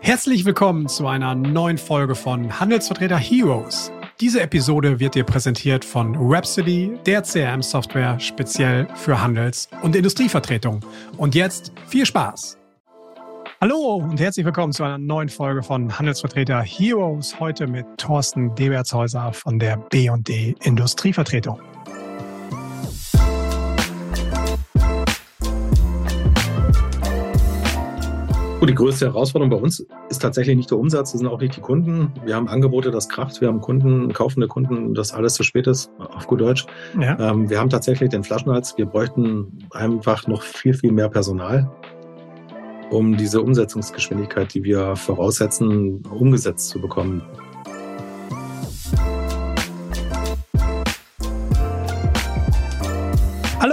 Herzlich willkommen zu einer neuen Folge von Handelsvertreter Heroes. Diese Episode wird dir präsentiert von Rhapsody, der CRM-Software speziell für Handels- und Industrievertretung. Und jetzt viel Spaß! Hallo und herzlich willkommen zu einer neuen Folge von Handelsvertreter Heroes. Heute mit Thorsten Debertshäuser von der B&D Industrievertretung. Gut, die größte Herausforderung bei uns ist tatsächlich nicht der Umsatz, das sind auch nicht die Kunden. Wir haben Angebote, das kracht, wir haben Kunden, kaufende Kunden, das alles zu spät ist, auf gut Deutsch. Ja. Ähm, wir haben tatsächlich den Flaschenhals, wir bräuchten einfach noch viel, viel mehr Personal, um diese Umsetzungsgeschwindigkeit, die wir voraussetzen, umgesetzt zu bekommen.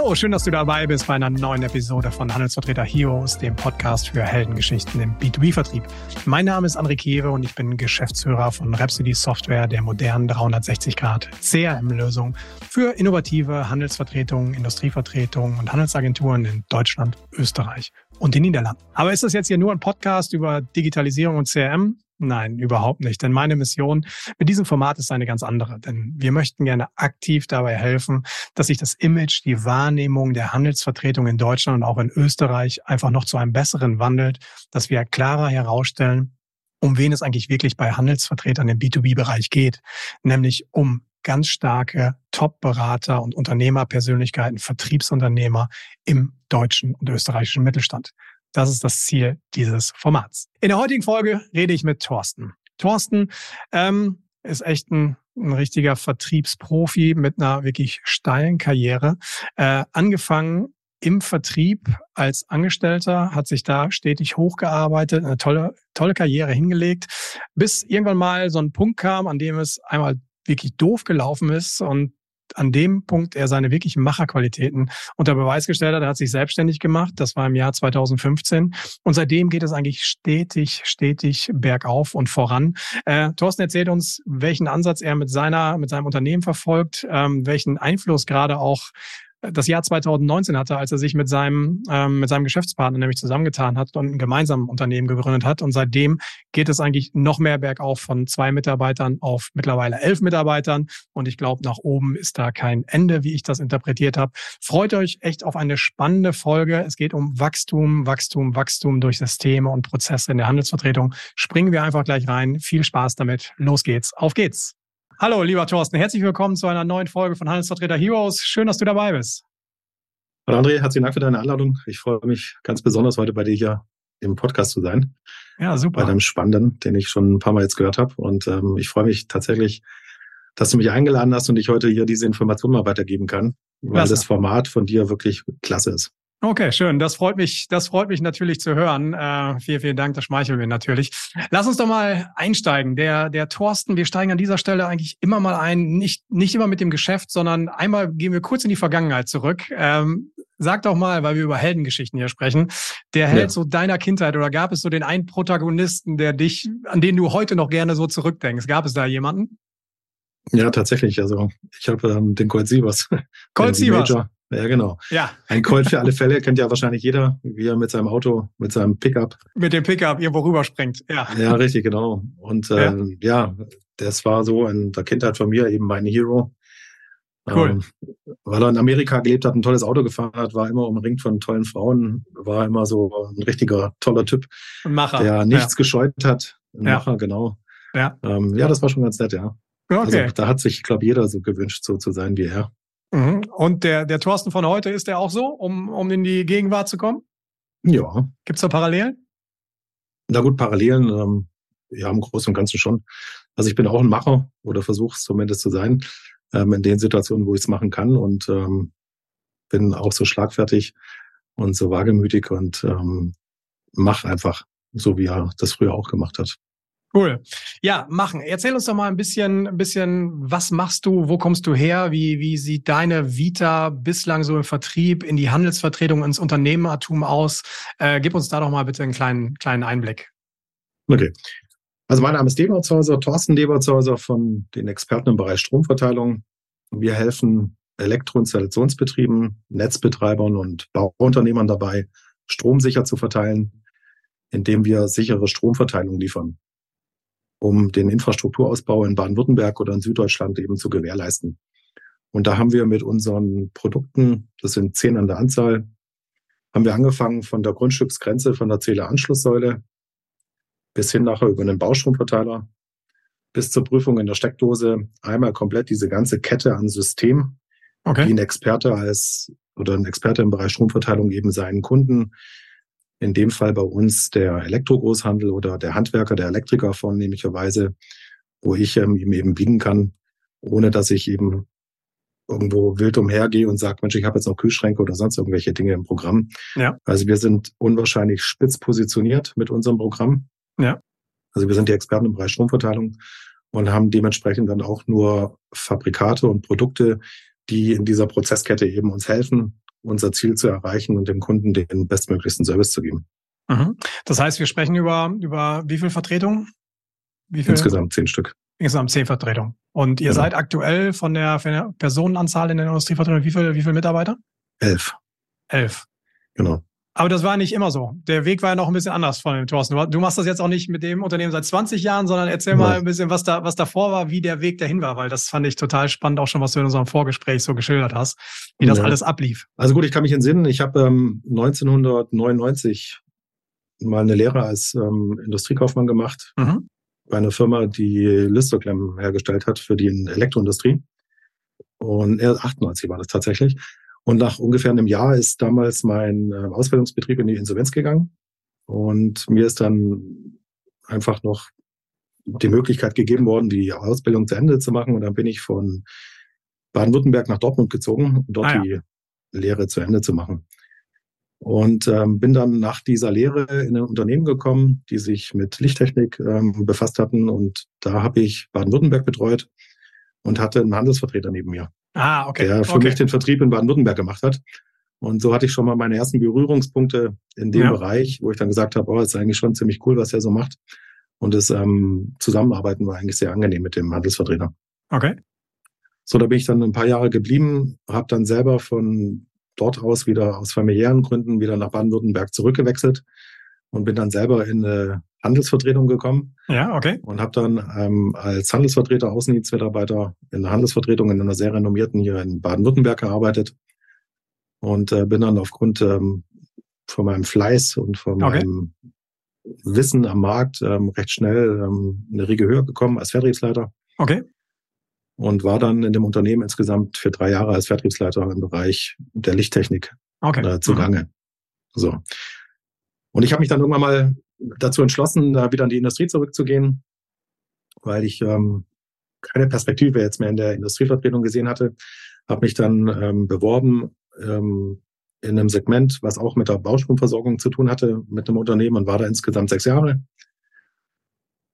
Hallo, schön, dass du dabei bist bei einer neuen Episode von Handelsvertreter Heroes, dem Podcast für Heldengeschichten im B2B-Vertrieb. Mein Name ist André Kewe und ich bin Geschäftsführer von Rhapsody Software, der modernen 360-Grad CRM-Lösung für innovative Handelsvertretungen, Industrievertretungen und Handelsagenturen in Deutschland, Österreich und den Niederlanden. Aber ist das jetzt hier nur ein Podcast über Digitalisierung und CRM? Nein, überhaupt nicht. Denn meine Mission mit diesem Format ist eine ganz andere. Denn wir möchten gerne aktiv dabei helfen, dass sich das Image, die Wahrnehmung der Handelsvertretung in Deutschland und auch in Österreich einfach noch zu einem besseren wandelt, dass wir klarer herausstellen, um wen es eigentlich wirklich bei Handelsvertretern im B2B-Bereich geht, nämlich um ganz starke Top-Berater und Unternehmerpersönlichkeiten, Vertriebsunternehmer im deutschen und österreichischen Mittelstand. Das ist das Ziel dieses Formats. In der heutigen Folge rede ich mit Thorsten. Thorsten ähm, ist echt ein, ein richtiger Vertriebsprofi mit einer wirklich steilen Karriere. Äh, angefangen im Vertrieb als Angestellter, hat sich da stetig hochgearbeitet, eine tolle, tolle Karriere hingelegt, bis irgendwann mal so ein Punkt kam, an dem es einmal wirklich doof gelaufen ist und an dem Punkt er seine wirklichen Macherqualitäten unter Beweis gestellt hat. Er hat sich selbstständig gemacht. Das war im Jahr 2015. Und seitdem geht es eigentlich stetig, stetig bergauf und voran. Äh, Thorsten erzählt uns, welchen Ansatz er mit seiner, mit seinem Unternehmen verfolgt, ähm, welchen Einfluss gerade auch das Jahr 2019 hatte, als er sich mit seinem, ähm, mit seinem Geschäftspartner nämlich zusammengetan hat und ein gemeinsames Unternehmen gegründet hat. Und seitdem geht es eigentlich noch mehr bergauf von zwei Mitarbeitern auf mittlerweile elf Mitarbeitern. Und ich glaube, nach oben ist da kein Ende, wie ich das interpretiert habe. Freut euch echt auf eine spannende Folge. Es geht um Wachstum, Wachstum, Wachstum durch Systeme und Prozesse in der Handelsvertretung. Springen wir einfach gleich rein. Viel Spaß damit. Los geht's. Auf geht's. Hallo, lieber Thorsten. Herzlich willkommen zu einer neuen Folge von Handelsvertreter Heroes. Schön, dass du dabei bist. Hallo André, herzlichen Dank für deine Einladung. Ich freue mich ganz besonders heute bei dir hier im Podcast zu sein. Ja, super. Bei deinem Spannenden, den ich schon ein paar Mal jetzt gehört habe. Und ähm, ich freue mich tatsächlich, dass du mich eingeladen hast und ich heute hier diese Information mal weitergeben kann, weil klasse. das Format von dir wirklich klasse ist. Okay, schön. Das freut mich, das freut mich natürlich zu hören. Äh, vielen, vielen Dank. Das schmeicheln wir natürlich. Lass uns doch mal einsteigen. Der, der Thorsten, wir steigen an dieser Stelle eigentlich immer mal ein, nicht, nicht immer mit dem Geschäft, sondern einmal gehen wir kurz in die Vergangenheit zurück. Ähm, sag doch mal, weil wir über Heldengeschichten hier sprechen, der Held ja. so deiner Kindheit oder gab es so den einen Protagonisten, der dich, an den du heute noch gerne so zurückdenkst? Gab es da jemanden? Ja, tatsächlich. Also ich habe ähm, den Colt Sievers. Colt Sievers. Ja, genau. Ja. Ein Colt für alle Fälle kennt ja wahrscheinlich jeder, wie er mit seinem Auto, mit seinem Pickup. Mit dem Pickup irgendwo rüberspringt, ja. Ja, richtig, genau. Und äh, ja. ja, das war so in der Kindheit von mir eben mein Hero. Cool. Ähm, weil er in Amerika gelebt hat, ein tolles Auto gefahren hat, war immer umringt von tollen Frauen, war immer so ein richtiger toller Typ. Ein Macher. Der nichts ja. gescheut hat. Ein ja. Macher, genau. Ja. Ähm, ja, das war schon ganz nett, ja. Okay. Also, da hat sich, glaube jeder so gewünscht, so zu sein wie er. Mhm. Und der, der Thorsten von heute, ist der auch so, um, um in die Gegenwart zu kommen? Ja. Gibt es da Parallelen? Na gut, Parallelen, ähm, ja, im Großen und Ganzen schon. Also ich bin auch ein Macher oder versuche es zumindest zu sein, ähm, in den Situationen, wo ich es machen kann und ähm, bin auch so schlagfertig und so wagemütig und ähm, mach einfach so, wie er das früher auch gemacht hat. Cool. Ja, machen. Erzähl uns doch mal ein bisschen, ein bisschen, was machst du, wo kommst du her, wie, wie sieht deine Vita bislang so im Vertrieb, in die Handelsvertretung, ins Unternehmertum aus? Äh, gib uns da doch mal bitte einen kleinen, kleinen Einblick. Okay. Also mein Name ist Debertshäuser, Thorsten Debertshäuser von den Experten im Bereich Stromverteilung. Wir helfen Elektroinstallationsbetrieben, Netzbetreibern und Bauunternehmern dabei, Strom sicher zu verteilen indem wir sichere Stromverteilung liefern, um den Infrastrukturausbau in Baden-Württemberg oder in Süddeutschland eben zu gewährleisten. Und da haben wir mit unseren Produkten, das sind zehn an der Anzahl, haben wir angefangen von der Grundstücksgrenze, von der Zähleranschlusssäule bis hin nachher über einen Baustromverteiler bis zur Prüfung in der Steckdose einmal komplett diese ganze Kette an System, okay. die ein Experte als oder ein Experte im Bereich Stromverteilung eben seinen Kunden, in dem Fall bei uns der Elektrogroßhandel oder der Handwerker, der Elektriker vornehmlicherweise, wo ich ähm, ihm eben biegen kann, ohne dass ich eben irgendwo wild umhergehe und sage, Mensch, ich habe jetzt noch Kühlschränke oder sonst irgendwelche Dinge im Programm. Ja. Also wir sind unwahrscheinlich spitz positioniert mit unserem Programm. Ja. Also wir sind die Experten im Bereich Stromverteilung und haben dementsprechend dann auch nur Fabrikate und Produkte, die in dieser Prozesskette eben uns helfen, unser Ziel zu erreichen und dem Kunden den bestmöglichsten Service zu geben. Mhm. Das heißt, wir sprechen über, über wie viel Vertretungen? Wie viel? Insgesamt zehn Stück. Insgesamt zehn Vertretungen. Und ihr genau. seid aktuell von der, von der Personenanzahl in der Industrievertretung wie viel, wie viel Mitarbeiter? Elf. Elf. Genau. Aber das war nicht immer so. Der Weg war ja noch ein bisschen anders von dem Thorsten. Du machst das jetzt auch nicht mit dem Unternehmen seit 20 Jahren, sondern erzähl mal ein bisschen, was da, was davor war, wie der Weg dahin war, weil das fand ich total spannend, auch schon, was du in unserem Vorgespräch so geschildert hast, wie das ja. alles ablief. Also gut, ich kann mich entsinnen, ich habe ähm, 1999 mal eine Lehre als ähm, Industriekaufmann gemacht mhm. bei einer Firma, die Lüsterklemmen hergestellt hat für die Elektroindustrie. Und äh, 98 war das tatsächlich. Und nach ungefähr einem Jahr ist damals mein äh, Ausbildungsbetrieb in die Insolvenz gegangen. Und mir ist dann einfach noch die Möglichkeit gegeben worden, die Ausbildung zu Ende zu machen. Und dann bin ich von Baden-Württemberg nach Dortmund gezogen, um dort ah, ja. die Lehre zu Ende zu machen. Und ähm, bin dann nach dieser Lehre in ein Unternehmen gekommen, die sich mit Lichttechnik ähm, befasst hatten. Und da habe ich Baden-Württemberg betreut und hatte einen Handelsvertreter neben mir. Ah, okay. Der für okay. mich den Vertrieb in Baden-Württemberg gemacht hat. Und so hatte ich schon mal meine ersten Berührungspunkte in dem ja. Bereich, wo ich dann gesagt habe, oh, ist eigentlich schon ziemlich cool, was er so macht. Und das ähm, Zusammenarbeiten war eigentlich sehr angenehm mit dem Handelsvertreter. Okay. So, da bin ich dann ein paar Jahre geblieben, habe dann selber von dort aus wieder aus familiären Gründen wieder nach Baden-Württemberg zurückgewechselt und bin dann selber in eine Handelsvertretung gekommen. Ja, okay. Und habe dann ähm, als Handelsvertreter, Außendienstmitarbeiter in der Handelsvertretung in einer sehr renommierten hier in Baden-Württemberg gearbeitet und äh, bin dann aufgrund ähm, von meinem Fleiß und von okay. meinem Wissen am Markt ähm, recht schnell ähm, eine Riege höher gekommen als Vertriebsleiter. Okay. Und war dann in dem Unternehmen insgesamt für drei Jahre als Vertriebsleiter im Bereich der Lichttechnik okay. äh, zugange. Mhm. So. Und ich habe mich dann irgendwann mal dazu entschlossen, da wieder in die Industrie zurückzugehen, weil ich ähm, keine Perspektive jetzt mehr in der Industrievertretung gesehen hatte. Habe mich dann ähm, beworben ähm, in einem Segment, was auch mit der Baustromversorgung zu tun hatte, mit einem Unternehmen und war da insgesamt sechs Jahre.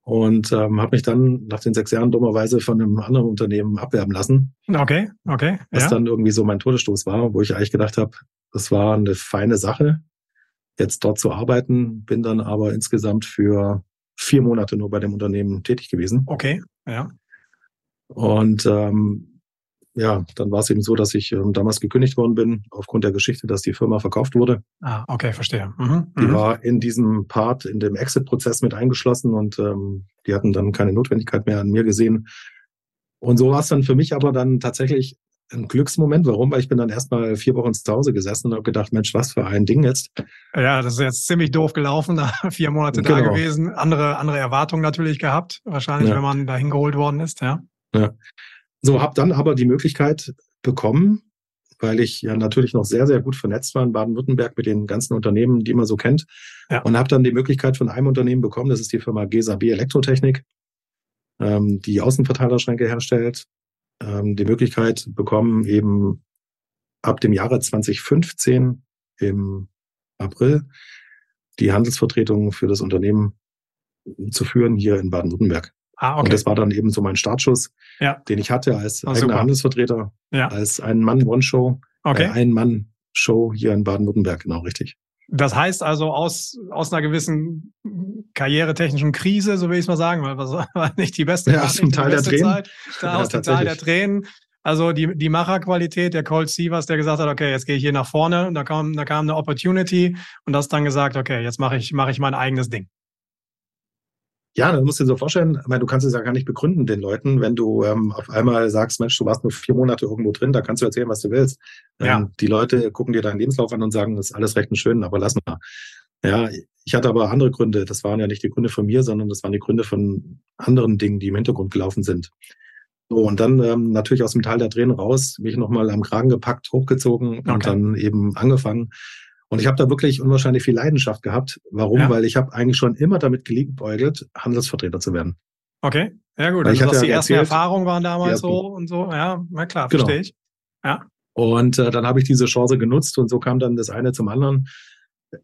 Und ähm, habe mich dann nach den sechs Jahren dummerweise von einem anderen Unternehmen abwerben lassen. Okay, okay. Was ja. dann irgendwie so mein Todesstoß war, wo ich eigentlich gedacht habe, das war eine feine Sache jetzt dort zu arbeiten, bin dann aber insgesamt für vier Monate nur bei dem Unternehmen tätig gewesen. Okay, ja. Und ähm, ja, dann war es eben so, dass ich ähm, damals gekündigt worden bin, aufgrund der Geschichte, dass die Firma verkauft wurde. Ah, okay, verstehe. Mhm, die mhm. war in diesem Part, in dem Exit-Prozess mit eingeschlossen und ähm, die hatten dann keine Notwendigkeit mehr an mir gesehen. Und so war es dann für mich aber dann tatsächlich ein Glücksmoment. Warum? Weil ich bin dann erstmal vier Wochen zu Hause gesessen und habe gedacht, Mensch, was für ein Ding jetzt. Ja, das ist jetzt ziemlich doof gelaufen, vier Monate genau. da gewesen, andere, andere Erwartungen natürlich gehabt, wahrscheinlich, ja. wenn man da hingeholt worden ist, ja. Ja. So, habe dann aber die Möglichkeit bekommen, weil ich ja natürlich noch sehr, sehr gut vernetzt war in Baden-Württemberg mit den ganzen Unternehmen, die man so kennt. Ja. Und habe dann die Möglichkeit von einem Unternehmen bekommen, das ist die Firma GESA B Elektrotechnik, ähm, die Außenverteilerschränke herstellt ähm, die Möglichkeit bekommen, eben ab dem Jahre 2015 im April die Handelsvertretung für das Unternehmen zu führen hier in Baden-Württemberg. Ah, okay. Und das war dann eben so mein Startschuss, ja. den ich hatte als oh, eigener super. Handelsvertreter, ja. als ein Mann-One-Show, okay. äh, ein Mann-Show hier in Baden-Württemberg, genau richtig. Das heißt also aus, aus einer gewissen karrieretechnischen Krise, so will ich es mal sagen, weil das war nicht die beste, ja, aus dem Teil der Tränen. Zeit, da ja, aus dem Teil der Tränen Also die, die Macherqualität, der Colt Sievers, der gesagt hat, okay, jetzt gehe ich hier nach vorne, da kam, da kam eine Opportunity und das dann gesagt, okay, jetzt mache ich, mache ich mein eigenes Ding. Ja, dann musst du dir so vorstellen, ich meine, du kannst es ja gar nicht begründen den Leuten, wenn du ähm, auf einmal sagst, Mensch, du warst nur vier Monate irgendwo drin, da kannst du erzählen, was du willst. Ja. Ähm, die Leute gucken dir deinen Lebenslauf an und sagen, das ist alles recht und schön, aber lass mal. Ja, ich hatte aber andere Gründe. Das waren ja nicht die Gründe von mir, sondern das waren die Gründe von anderen Dingen, die im Hintergrund gelaufen sind. So, und dann ähm, natürlich aus dem Tal der Tränen raus, mich nochmal am Kragen gepackt, hochgezogen okay. und dann eben angefangen. Und ich habe da wirklich unwahrscheinlich viel Leidenschaft gehabt. Warum? Ja. Weil ich habe eigentlich schon immer damit geliebäugelt, Handelsvertreter zu werden. Okay, ja gut. Weil also, was ja die ersten erzählt, Erfahrungen waren damals so und so. Ja, na klar, genau. verstehe ich. Ja. Und äh, dann habe ich diese Chance genutzt und so kam dann das eine zum anderen.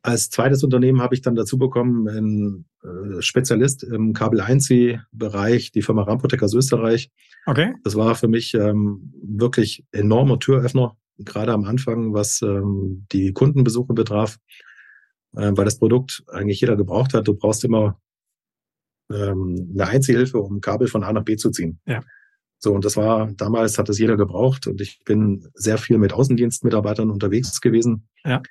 Als zweites Unternehmen habe ich dann dazu bekommen, ein äh, Spezialist im Kabel-1C-Bereich, die Firma Ramprotec aus Österreich. Okay. Das war für mich ähm, wirklich enormer Türöffner gerade am Anfang, was ähm, die Kundenbesuche betraf, äh, weil das Produkt eigentlich jeder gebraucht hat. Du brauchst immer ähm, eine Einzelhilfe, um Kabel von A nach B zu ziehen. Ja. So, und das war, damals hat das jeder gebraucht und ich bin sehr viel mit Außendienstmitarbeitern unterwegs gewesen. Ja.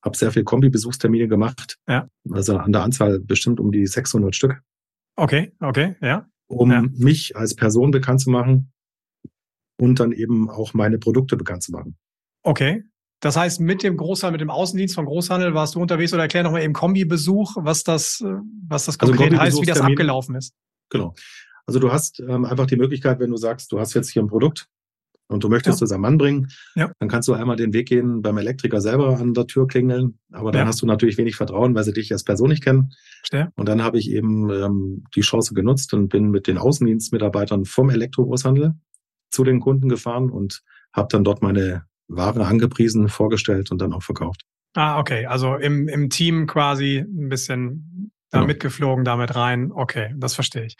Habe sehr viel Kombi-Besuchstermine gemacht. Ja. Also an der Anzahl bestimmt um die 600 Stück. Okay, okay, ja. Um ja. mich als Person bekannt zu machen und dann eben auch meine Produkte bekannt zu machen. Okay. Das heißt, mit dem Großhandel, mit dem Außendienst von Großhandel warst du unterwegs oder erklär nochmal eben Kombibesuch, was das, äh, was das also konkret also heißt, wie das abgelaufen ist. Genau. Also du hast ähm, einfach die Möglichkeit, wenn du sagst, du hast jetzt hier ein Produkt und du möchtest ja. es am Mann bringen, ja. dann kannst du einmal den Weg gehen, beim Elektriker selber an der Tür klingeln. Aber dann ja. hast du natürlich wenig Vertrauen, weil sie dich als Person nicht kennen. Verstehe. Und dann habe ich eben ähm, die Chance genutzt und bin mit den Außendienstmitarbeitern vom Elektrogroßhandel zu den Kunden gefahren und habe dann dort meine Ware angepriesen, vorgestellt und dann auch verkauft. Ah, okay. Also im, im Team quasi ein bisschen da genau. mitgeflogen damit rein. Okay, das verstehe ich.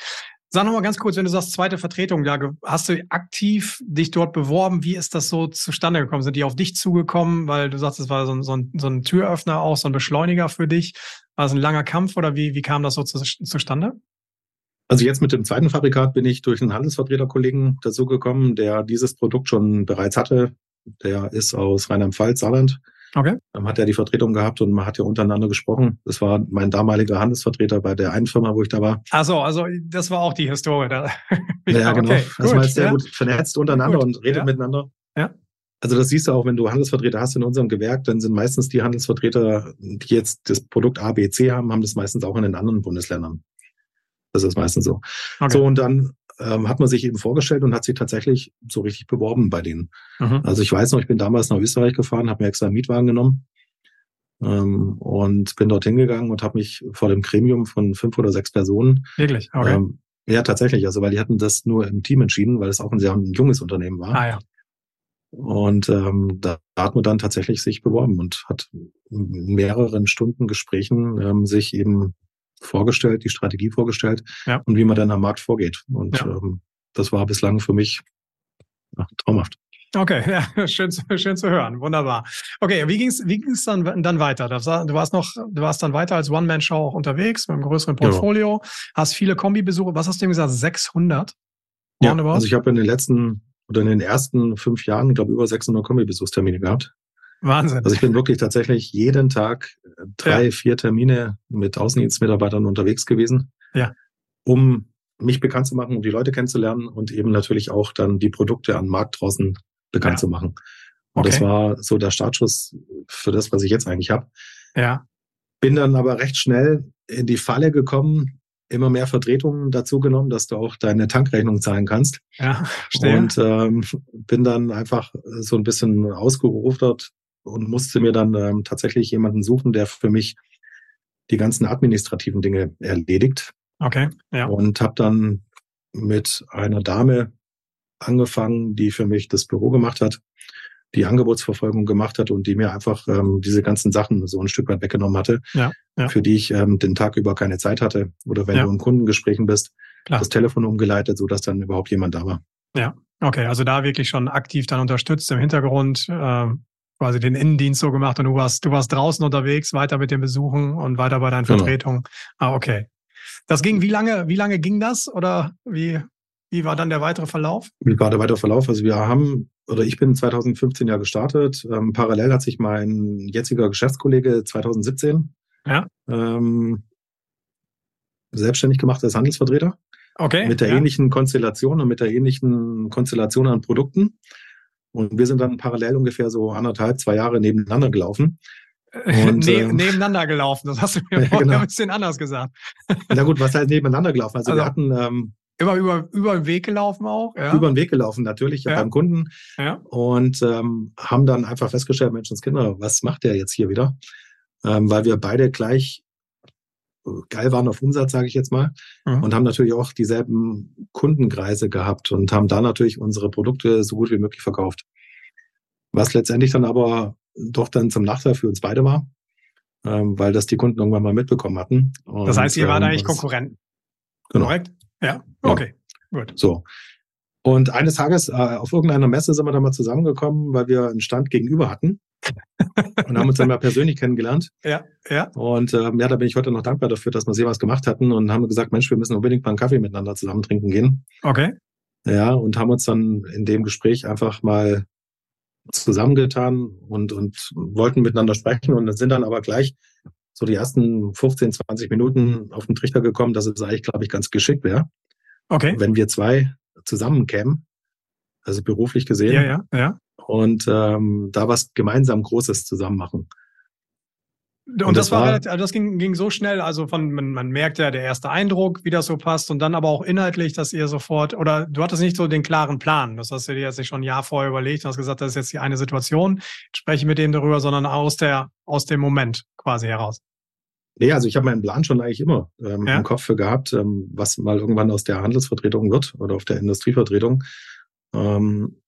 Sag noch mal ganz kurz, wenn du sagst, zweite Vertretung, da hast du aktiv dich dort beworben. Wie ist das so zustande gekommen? Sind die auf dich zugekommen, weil du sagst, es war so ein, so, ein, so ein Türöffner auch, so ein Beschleuniger für dich? War es ein langer Kampf oder wie, wie kam das so zu, zustande? Also jetzt mit dem zweiten Fabrikat bin ich durch einen Handelsvertreterkollegen dazu gekommen, der dieses Produkt schon bereits hatte. Der ist aus Rheinland-Pfalz, Saarland. Okay. Dann hat er die Vertretung gehabt und man hat ja untereinander gesprochen. Das war mein damaliger Handelsvertreter bei der einen Firma, wo ich da war. Ach so, also das war auch die Historie da. ja, ja, genau. Okay, also man ist sehr ja. gut vernetzt untereinander gut. und redet ja. miteinander. Ja. Also das siehst du auch, wenn du Handelsvertreter hast in unserem Gewerk, dann sind meistens die Handelsvertreter, die jetzt das Produkt A, B, C haben, haben das meistens auch in den anderen Bundesländern. Das ist meistens so. Okay. So, und dann ähm, hat man sich eben vorgestellt und hat sich tatsächlich so richtig beworben bei denen. Mhm. Also ich weiß noch, ich bin damals nach Österreich gefahren, habe mir extra einen Mietwagen genommen ähm, und bin dorthin gegangen und habe mich vor dem Gremium von fünf oder sechs Personen. Wirklich? Okay. Ähm, ja, tatsächlich. Also weil die hatten das nur im Team entschieden, weil es auch ein sehr ein junges Unternehmen war. Ah ja. Und ähm, da hat man dann tatsächlich sich beworben und hat in mehreren Stunden Gesprächen ähm, sich eben vorgestellt, die Strategie vorgestellt ja. und wie man dann am Markt vorgeht. Und ja. ähm, das war bislang für mich ja, traumhaft. Okay, ja, schön, schön zu hören. Wunderbar. Okay, wie ging's, wie ging's dann, dann weiter? Du warst noch, du warst dann weiter als One-Man-Show auch unterwegs mit einem größeren Portfolio, ja. hast viele Kombi-Besuche. Was hast du ihm gesagt? 600? Ja, also ich habe in den letzten oder in den ersten fünf Jahren, glaube über 600 Kombi-Besuchstermine gehabt. Wahnsinn. Also ich bin wirklich tatsächlich jeden Tag äh, drei, ja. vier Termine mit Außendienstmitarbeitern unterwegs gewesen, ja. um mich bekannt zu machen, um die Leute kennenzulernen und eben natürlich auch dann die Produkte am Markt draußen bekannt ja. zu machen. Und okay. das war so der Startschuss für das, was ich jetzt eigentlich habe. Ja. Bin dann aber recht schnell in die Falle gekommen, immer mehr Vertretungen dazu genommen, dass du auch deine Tankrechnung zahlen kannst. Ja, verstehe. Und ähm, bin dann einfach so ein bisschen ausgerufert und musste mir dann ähm, tatsächlich jemanden suchen, der für mich die ganzen administrativen Dinge erledigt. Okay, ja. Und habe dann mit einer Dame angefangen, die für mich das Büro gemacht hat, die Angebotsverfolgung gemacht hat und die mir einfach ähm, diese ganzen Sachen so ein Stück weit weggenommen hatte, ja, ja. für die ich ähm, den Tag über keine Zeit hatte. Oder wenn ja. du in Kundengesprächen bist, Klar. das Telefon umgeleitet, so dass dann überhaupt jemand da war. Ja, okay, also da wirklich schon aktiv dann unterstützt im Hintergrund, äh, quasi den Innendienst so gemacht und du warst, du warst draußen unterwegs, weiter mit den Besuchen und weiter bei deinen genau. Vertretungen. Ah, okay. Das ging, wie lange, wie lange ging das? Oder wie? wie war dann der weitere Verlauf? Wie war der weitere Verlauf? Also wir haben, oder ich bin 2015 ja gestartet. Ähm, parallel hat sich mein jetziger Geschäftskollege 2017 ja. ähm, selbstständig gemacht als Handelsvertreter. Okay. Mit der ja. ähnlichen Konstellation und mit der ähnlichen Konstellation an Produkten. Und wir sind dann parallel ungefähr so anderthalb, zwei Jahre nebeneinander gelaufen. Und, ne ähm, nebeneinander gelaufen, das hast du mir ja, genau. ein bisschen anders gesagt. Na gut, was heißt nebeneinander gelaufen? Also, also wir hatten ähm, immer über, über den Weg gelaufen auch, ja? Über den Weg gelaufen, natürlich, ja. beim Kunden. Ja. Und ähm, haben dann einfach festgestellt, Menschenskinder, was macht der jetzt hier wieder? Ähm, weil wir beide gleich geil waren auf Umsatz, sage ich jetzt mal, mhm. und haben natürlich auch dieselben Kundenkreise gehabt und haben da natürlich unsere Produkte so gut wie möglich verkauft. Was letztendlich dann aber doch dann zum Nachteil für uns beide war, ähm, weil das die Kunden irgendwann mal mitbekommen hatten. Und, das heißt, ihr ähm, wart eigentlich Konkurrenten. Genau. Korrekt? Ja, okay, ja. gut. So. Und eines Tages äh, auf irgendeiner Messe sind wir dann mal zusammengekommen, weil wir einen Stand gegenüber hatten und haben uns dann mal persönlich kennengelernt. Ja, ja. Und ähm, ja, da bin ich heute noch dankbar dafür, dass wir sehr was gemacht hatten und haben gesagt, Mensch, wir müssen unbedingt mal einen Kaffee miteinander zusammen trinken gehen. Okay. Ja, und haben uns dann in dem Gespräch einfach mal zusammengetan und, und wollten miteinander sprechen und sind dann aber gleich so die ersten 15, 20 Minuten auf den Trichter gekommen, dass es eigentlich, glaube ich, ganz geschickt wäre. Okay. Wenn wir zwei zusammenkämen, also beruflich gesehen. Ja, ja, ja und ähm, da was gemeinsam Großes zusammen machen. Und, und das, das, war, relativ, also das ging, ging so schnell, also von, man, man merkt ja der erste Eindruck, wie das so passt und dann aber auch inhaltlich, dass ihr sofort, oder du hattest nicht so den klaren Plan, das hast du dir jetzt nicht schon ein Jahr vorher überlegt und hast gesagt, das ist jetzt die eine Situation, spreche mit dem darüber, sondern aus der, aus dem Moment quasi heraus. Nee, also ich habe meinen Plan schon eigentlich immer ähm, ja. im Kopf für gehabt, ähm, was mal irgendwann aus der Handelsvertretung wird oder auf der Industrievertretung. Ähm,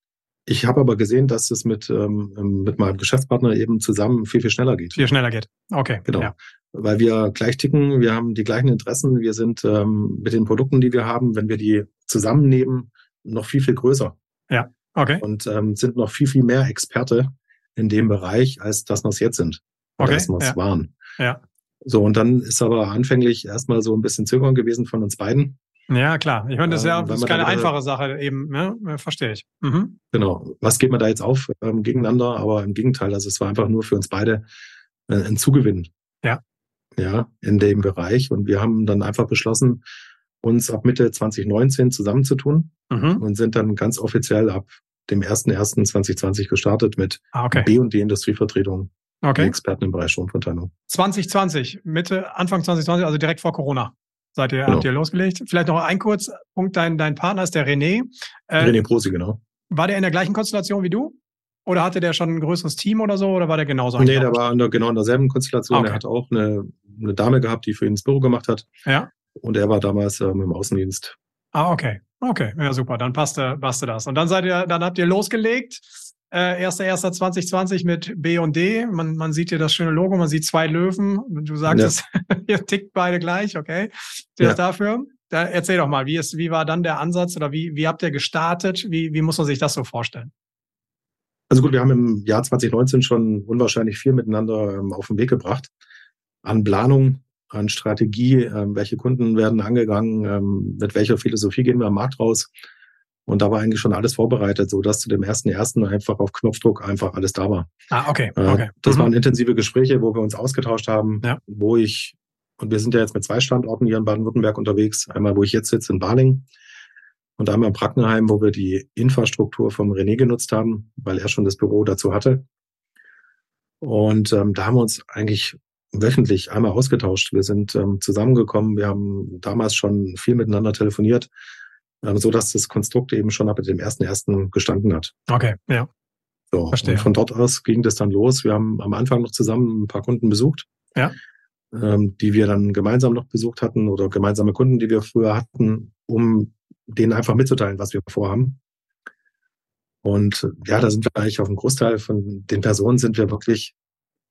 ich habe aber gesehen, dass es mit, ähm, mit meinem Geschäftspartner eben zusammen viel, viel schneller geht. Viel schneller geht. Okay. Genau. Ja. Weil wir gleich ticken, wir haben die gleichen Interessen, wir sind ähm, mit den Produkten, die wir haben, wenn wir die zusammennehmen, noch viel, viel größer. Ja, okay. Und ähm, sind noch viel, viel mehr Experte in dem Bereich, als dass wir es jetzt sind. Okay. Als wir es ja. waren. Ja. So, und dann ist aber anfänglich erstmal so ein bisschen Zögern gewesen von uns beiden. Ja, klar. Ich meine, das ist ja das ist keine einfache Sache eben, ne? verstehe ich. Mhm. Genau. Was geht man da jetzt auf ähm, gegeneinander? Aber im Gegenteil, also es war einfach nur für uns beide äh, ein Zugewinn. Ja. Ja, in dem Bereich. Und wir haben dann einfach beschlossen, uns ab Mitte 2019 zusammenzutun mhm. und sind dann ganz offiziell ab dem 01.01.2020 gestartet mit ah, okay. B und D Industrievertretung. Okay. Experten im Bereich Stromverteilung. 2020, Mitte, Anfang 2020, also direkt vor Corona. Seid ihr, genau. habt ihr losgelegt? Vielleicht noch ein kurz Punkt, dein, dein Partner ist der René. Äh, René Prosi, genau. War der in der gleichen Konstellation wie du? Oder hatte der schon ein größeres Team oder so? Oder war der genauso? Nee, der war in der, genau in derselben Konstellation. Okay. Er hat auch eine, eine Dame gehabt, die für ihn das Büro gemacht hat. Ja. Und er war damals ähm, im Außendienst. Ah, okay. Okay, ja super, dann passte, passte das. Und dann seid ihr, dann habt ihr losgelegt äh, 1.1.2020 mit B und D. Man, man sieht hier das schöne Logo, man sieht zwei Löwen. Du sagst ja. es, ihr tickt beide gleich, okay? Der ja. ist dafür. Da, erzähl doch mal, wie, ist, wie war dann der Ansatz oder wie, wie habt ihr gestartet? Wie, wie muss man sich das so vorstellen? Also gut, wir haben im Jahr 2019 schon unwahrscheinlich viel miteinander ähm, auf den Weg gebracht. An Planung, an Strategie, ähm, welche Kunden werden angegangen, ähm, mit welcher Philosophie gehen wir am Markt raus. Und da war eigentlich schon alles vorbereitet, so dass zu dem ersten ersten einfach auf Knopfdruck einfach alles da war. Ah, okay. Äh, okay. Das mhm. waren intensive Gespräche, wo wir uns ausgetauscht haben, ja. wo ich, und wir sind ja jetzt mit zwei Standorten hier in Baden-Württemberg unterwegs. Einmal, wo ich jetzt sitze, in Baling und einmal in Brackenheim, wo wir die Infrastruktur vom René genutzt haben, weil er schon das Büro dazu hatte. Und ähm, da haben wir uns eigentlich wöchentlich einmal ausgetauscht. Wir sind ähm, zusammengekommen, wir haben damals schon viel miteinander telefoniert, so dass das Konstrukt eben schon ab dem ersten ersten gestanden hat. Okay, ja. So, Verstehe. Von dort aus ging das dann los. Wir haben am Anfang noch zusammen ein paar Kunden besucht, ja. ähm, die wir dann gemeinsam noch besucht hatten oder gemeinsame Kunden, die wir früher hatten, um denen einfach mitzuteilen, was wir vorhaben. Und ja, da sind wir eigentlich auf einem Großteil von den Personen sind wir wirklich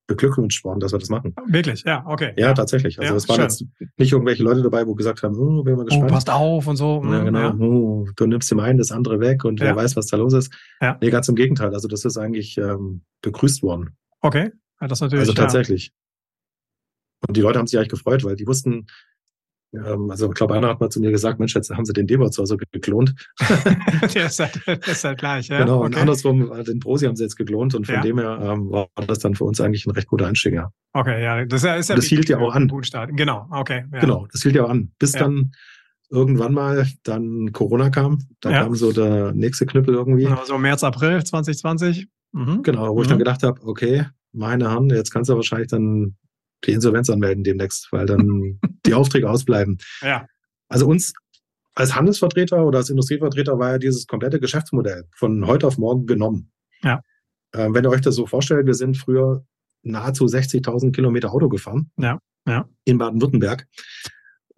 beglückwünscht worden, dass wir das machen. Wirklich, ja, okay. Ja, tatsächlich. Also ja, es waren jetzt nicht irgendwelche Leute dabei, wo gesagt haben, oh, bin mal gespannt. Oh, passt auf und so. Ja, genau. Ja. Oh, du nimmst dem einen das andere weg und ja. wer weiß, was da los ist. Ja. Nee, ganz im Gegenteil. Also das ist eigentlich ähm, begrüßt worden. Okay, ja, das natürlich. Also tatsächlich. Und die Leute haben sich eigentlich gefreut, weil die wussten, also ich glaube, einer hat mal zu mir gesagt, Mensch, jetzt haben sie den also geklont. der, ist halt, der ist halt gleich, ja. Genau, okay. und andersrum, äh, den Prosi haben sie jetzt geklont und von ja. dem her ähm, war das dann für uns eigentlich ein recht guter Einstieg, ja. Okay, ja, das ist ja Das hielt ja auch an. Genau, okay. Ja. Genau, das hielt ja auch an. Bis ja. dann irgendwann mal dann Corona kam. Da kam so der nächste Knüppel irgendwie. Genau, so März, April 2020. Mhm. Genau, wo mhm. ich dann mhm. gedacht habe, okay, meine Herren, jetzt kannst du wahrscheinlich dann die Insolvenz anmelden demnächst, weil dann die Aufträge ausbleiben. Ja. Also uns als Handelsvertreter oder als Industrievertreter war ja dieses komplette Geschäftsmodell von heute auf morgen genommen. Ja. Äh, wenn ihr euch das so vorstellt, wir sind früher nahezu 60.000 Kilometer Auto gefahren. Ja. Ja. In Baden-Württemberg.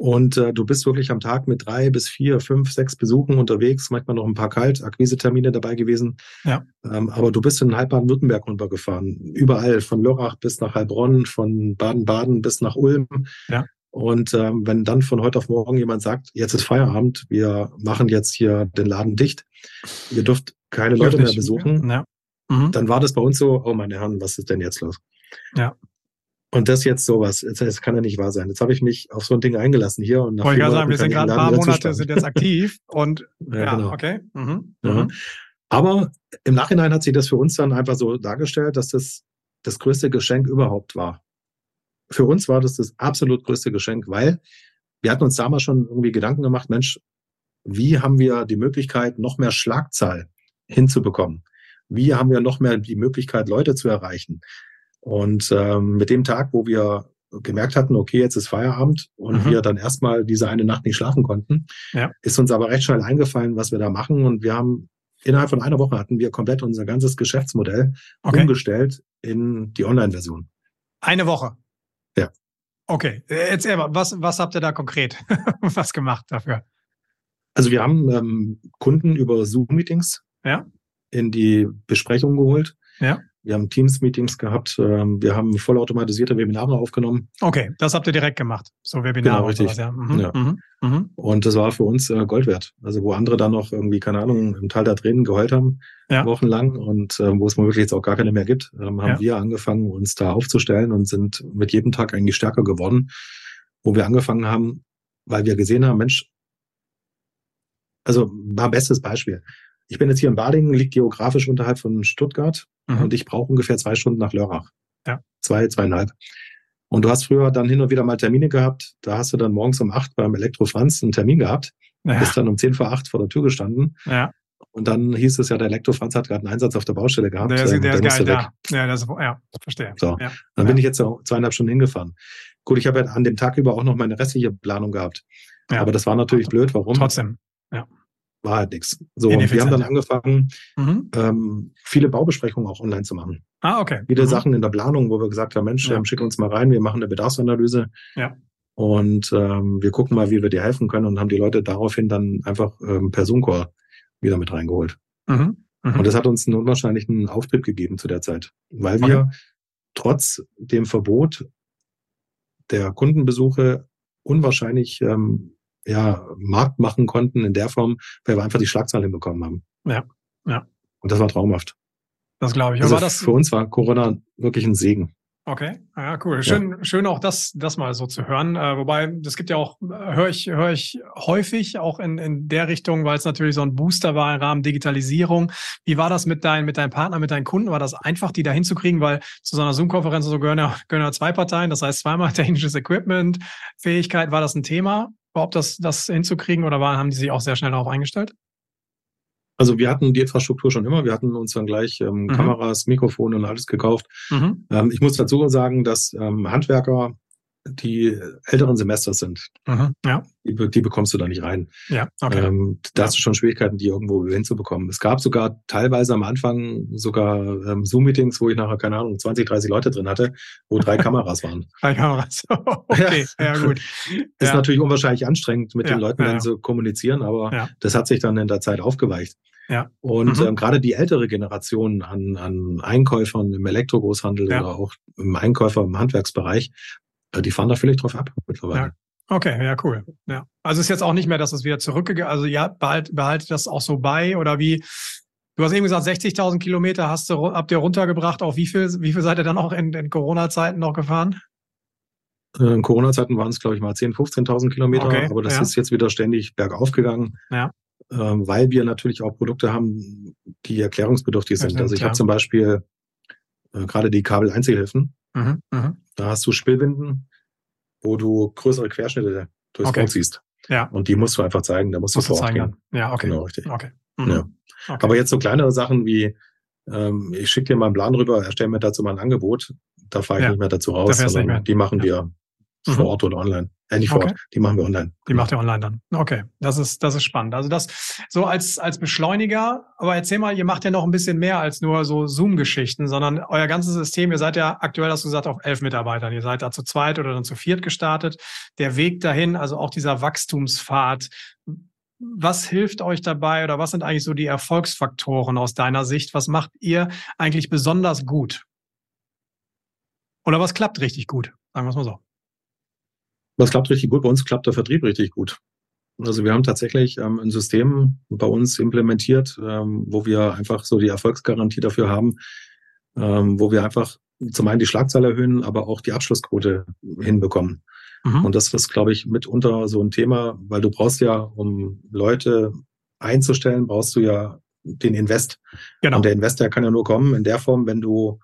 Und äh, du bist wirklich am Tag mit drei bis vier, fünf, sechs Besuchen unterwegs, manchmal noch ein paar Kaltakquisetermine dabei gewesen. Ja. Ähm, aber du bist in halb Baden-Württemberg runtergefahren. Überall, von Lörrach bis nach Heilbronn, von Baden-Baden bis nach Ulm. Ja. Und ähm, wenn dann von heute auf morgen jemand sagt, jetzt ist Feierabend, wir machen jetzt hier den Laden dicht, ihr dürft keine Leute mehr besuchen, ja. mhm. dann war das bei uns so, oh meine Herren, was ist denn jetzt los? Ja. Und das jetzt sowas, das kann ja nicht wahr sein. Jetzt habe ich mich auf so ein Ding eingelassen hier und nach Wollte ich sagen, wir sind gerade ein paar Monate sind jetzt aktiv und ja, ja genau. okay. Mhm. Ja. Mhm. Aber im Nachhinein hat sich das für uns dann einfach so dargestellt, dass das das größte Geschenk überhaupt war. Für uns war das das absolut größte Geschenk, weil wir hatten uns damals schon irgendwie Gedanken gemacht, Mensch, wie haben wir die Möglichkeit, noch mehr Schlagzahl hinzubekommen? Wie haben wir noch mehr die Möglichkeit, Leute zu erreichen? Und ähm, mit dem Tag, wo wir gemerkt hatten, okay, jetzt ist Feierabend und mhm. wir dann erstmal diese eine Nacht nicht schlafen konnten, ja. ist uns aber recht schnell eingefallen, was wir da machen. Und wir haben innerhalb von einer Woche hatten wir komplett unser ganzes Geschäftsmodell okay. umgestellt in die Online-Version. Eine Woche? Ja. Okay, erzähl mal, was, was habt ihr da konkret was gemacht dafür? Also wir haben ähm, Kunden über Zoom-Meetings ja. in die Besprechung geholt. Ja. Wir haben Teams-Meetings gehabt. Ähm, wir haben vollautomatisierte Webinare aufgenommen. Okay, das habt ihr direkt gemacht. So Webinare. Genau, richtig. Sowas, ja. Mhm, ja. Mhm, mhm. Und das war für uns äh, Gold wert. Also wo andere dann noch irgendwie, keine Ahnung, im Tal der Tränen geheult haben, ja. wochenlang und äh, wo es mal wirklich jetzt auch gar keine mehr gibt, ähm, haben wir angefangen, uns da aufzustellen und sind mit jedem Tag eigentlich stärker geworden. Wo wir angefangen haben, weil wir gesehen haben, Mensch, also war bestes Beispiel. Ich bin jetzt hier in Badingen, liegt geografisch unterhalb von Stuttgart mhm. und ich brauche ungefähr zwei Stunden nach Lörrach. Ja. Zwei, zweieinhalb. Und du hast früher dann hin und wieder mal Termine gehabt. Da hast du dann morgens um acht beim Elektro Franz einen Termin gehabt. Ja. Bist dann um zehn vor acht vor der Tür gestanden. Ja. Und dann hieß es ja, der Elektro Franz hat gerade einen Einsatz auf der Baustelle gehabt. Der, ist, ähm, der, der ist geil, ja. Ja, das, ja, verstehe. So. Ja. Dann bin ich jetzt zweieinhalb Stunden hingefahren. Gut, ich habe ja an dem Tag über auch noch meine restliche Planung gehabt. Ja. Aber das war natürlich blöd. Warum? Trotzdem, ja war halt nichts. So, und wir haben dann angefangen, mhm. ähm, viele Baubesprechungen auch online zu machen. Ah, okay. Viele mhm. Sachen in der Planung, wo wir gesagt haben, Mensch, ja. ähm, schick uns mal rein, wir machen eine Bedarfsanalyse. Ja. Und ähm, wir gucken mal, wie wir dir helfen können und haben die Leute daraufhin dann einfach ähm, per Zoom-Call wieder mit reingeholt. Mhm. Mhm. Und das hat uns einen unwahrscheinlichen Auftritt gegeben zu der Zeit, weil wir okay. trotz dem Verbot der Kundenbesuche unwahrscheinlich ähm, ja, Markt machen konnten in der Form, weil wir einfach die Schlagzeilen hinbekommen haben. Ja, ja. Und das war traumhaft. Das glaube ich. Also das für uns war Corona wirklich ein Segen. Okay, ja, cool. Schön, ja. schön auch das, das mal so zu hören. Äh, wobei, das gibt ja auch, höre ich, höre ich häufig auch in, in der Richtung, weil es natürlich so ein Booster war im Rahmen Digitalisierung. Wie war das mit deinem, mit deinem Partner, mit deinen Kunden? War das einfach, die da hinzukriegen? Weil zu so einer Zoom-Konferenz so gehören ja, gehören ja zwei Parteien. Das heißt, zweimal technisches Equipment, Fähigkeit. War das ein Thema? Überhaupt das, das hinzukriegen oder waren, haben die sich auch sehr schnell darauf eingestellt? Also wir hatten die Infrastruktur schon immer. Wir hatten uns dann gleich ähm, mhm. Kameras, Mikrofone und alles gekauft. Mhm. Ähm, ich muss dazu sagen, dass ähm, Handwerker die älteren Semester sind. Mhm, ja. Die, die, bekommst du da nicht rein. Ja, okay. Ähm, da hast du schon Schwierigkeiten, die irgendwo hinzubekommen. Es gab sogar teilweise am Anfang sogar ähm, Zoom-Meetings, wo ich nachher, keine Ahnung, 20, 30 Leute drin hatte, wo drei Kameras waren. Drei Kameras. okay, ja, ja gut. Ist ja. natürlich unwahrscheinlich anstrengend, mit ja, den Leuten dann zu kommunizieren, aber das hat sich dann in der Zeit aufgeweicht. Ja. Und mhm. ähm, gerade die ältere Generation an, an Einkäufern im Elektrogroßhandel ja. oder auch im Einkäufer im Handwerksbereich, die fahren da völlig drauf ab mittlerweile. Ja. Okay, ja, cool. Ja. Also ist jetzt auch nicht mehr, dass es wieder zurückgegangen Also ja, behalt, behaltet das auch so bei oder wie? Du hast eben gesagt, 60.000 Kilometer hast du, habt ihr runtergebracht. Auf wie viel, wie viel seid ihr dann auch in, in Corona-Zeiten noch gefahren? Äh, in Corona-Zeiten waren es, glaube ich, mal 10.000, 15.000 Kilometer, okay, aber das ja. ist jetzt wieder ständig bergauf gegangen, ja. ähm, weil wir natürlich auch Produkte haben, die erklärungsbedürftig sind. also ich habe zum Beispiel äh, gerade die Kabel-Einzelhilfen. Mhm, mh. Da hast du Spillwinden, wo du größere Querschnitte durchs okay. Boot siehst. Ja. Und die musst du einfach zeigen, da musst, musst du vor Ort gehen. Ja, okay. Genau, richtig. Okay. Mhm. Ja. okay. Aber jetzt so kleinere Sachen wie, ähm, ich schicke dir mal einen Plan rüber, erstell mir dazu mal ein Angebot, da fahre ich ja. nicht mehr dazu raus, sondern die machen wir mhm. vor Ort oder online. Äh, nicht vor Ort, die machen wir online. Die macht ihr online dann. Okay, das ist, das ist spannend. Also das so als, als Beschleuniger, aber erzähl mal, ihr macht ja noch ein bisschen mehr als nur so Zoom-Geschichten, sondern euer ganzes System, ihr seid ja aktuell, hast du gesagt, auf elf Mitarbeitern. Ihr seid da zu zweit oder dann zu viert gestartet. Der Weg dahin, also auch dieser Wachstumspfad, was hilft euch dabei oder was sind eigentlich so die Erfolgsfaktoren aus deiner Sicht? Was macht ihr eigentlich besonders gut? Oder was klappt richtig gut? Sagen wir es mal so. Was klappt richtig gut? Bei uns klappt der Vertrieb richtig gut. Also wir haben tatsächlich ähm, ein System bei uns implementiert, ähm, wo wir einfach so die Erfolgsgarantie dafür haben, ähm, wo wir einfach zum einen die Schlagzahl erhöhen, aber auch die Abschlussquote hinbekommen. Mhm. Und das ist, glaube ich, mitunter so ein Thema, weil du brauchst ja, um Leute einzustellen, brauchst du ja den Invest. Genau. Und der Investor kann ja nur kommen in der Form, wenn du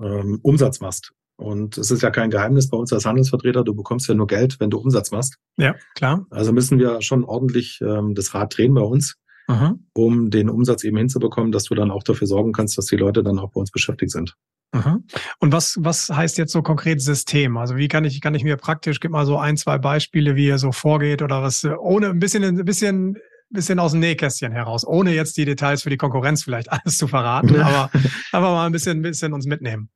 ähm, Umsatz machst. Und es ist ja kein Geheimnis bei uns als Handelsvertreter, du bekommst ja nur Geld, wenn du Umsatz machst. Ja, klar. Also müssen wir schon ordentlich ähm, das Rad drehen bei uns, mhm. um den Umsatz eben hinzubekommen, dass du dann auch dafür sorgen kannst, dass die Leute dann auch bei uns beschäftigt sind. Mhm. Und was, was heißt jetzt so konkret System? Also wie kann ich, kann ich mir praktisch, gib mal so ein, zwei Beispiele, wie ihr so vorgeht oder was, ohne ein bisschen, ein bisschen, bisschen aus dem Nähkästchen heraus, ohne jetzt die Details für die Konkurrenz vielleicht alles zu verraten, aber einfach mal ein bisschen, ein bisschen uns mitnehmen.